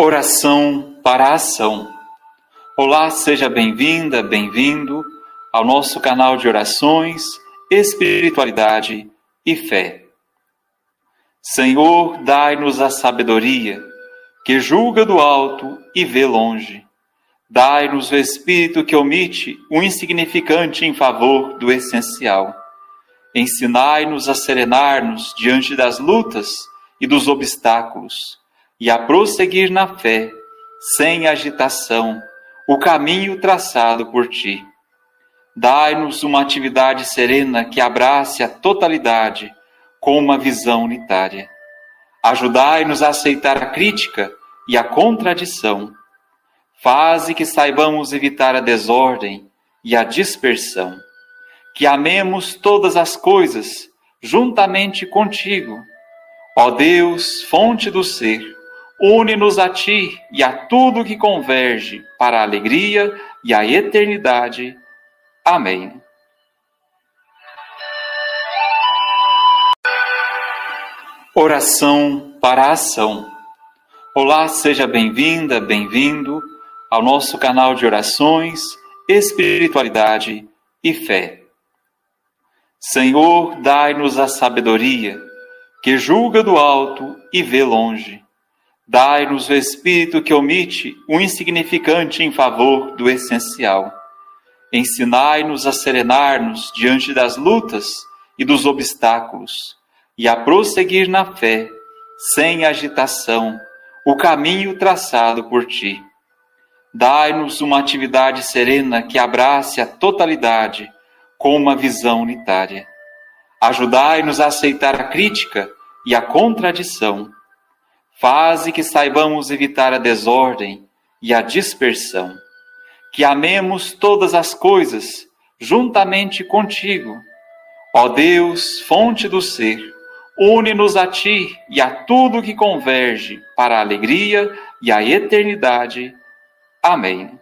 Oração para a ação. Olá, seja bem-vinda, bem-vindo ao nosso canal de orações, espiritualidade e fé. Senhor, dai-nos a sabedoria que julga do alto e vê longe. Dai-nos o espírito que omite o insignificante em favor do essencial. Ensinai-nos a serenar-nos diante das lutas e dos obstáculos e a prosseguir na fé, sem agitação, o caminho traçado por ti. Dai-nos uma atividade serena que abrace a totalidade com uma visão unitária. Ajudai-nos a aceitar a crítica e a contradição. Faze que saibamos evitar a desordem e a dispersão. Que amemos todas as coisas juntamente contigo. Ó Deus, fonte do ser, Une-nos a Ti e a tudo que converge para a alegria e a eternidade. Amém. Oração para a ação. Olá, seja bem-vinda, bem-vindo ao nosso canal de orações, espiritualidade e fé. Senhor, dai-nos a sabedoria que julga do alto e vê longe Dai-nos o espírito que omite o insignificante em favor do essencial. Ensinai-nos a serenar-nos diante das lutas e dos obstáculos e a prosseguir na fé, sem agitação, o caminho traçado por ti. Dai-nos uma atividade serena que abrace a totalidade com uma visão unitária. Ajudai-nos a aceitar a crítica e a contradição Faze que saibamos evitar a desordem e a dispersão, que amemos todas as coisas juntamente contigo. Ó Deus, fonte do ser, une-nos a ti e a tudo que converge para a alegria e a eternidade. Amém.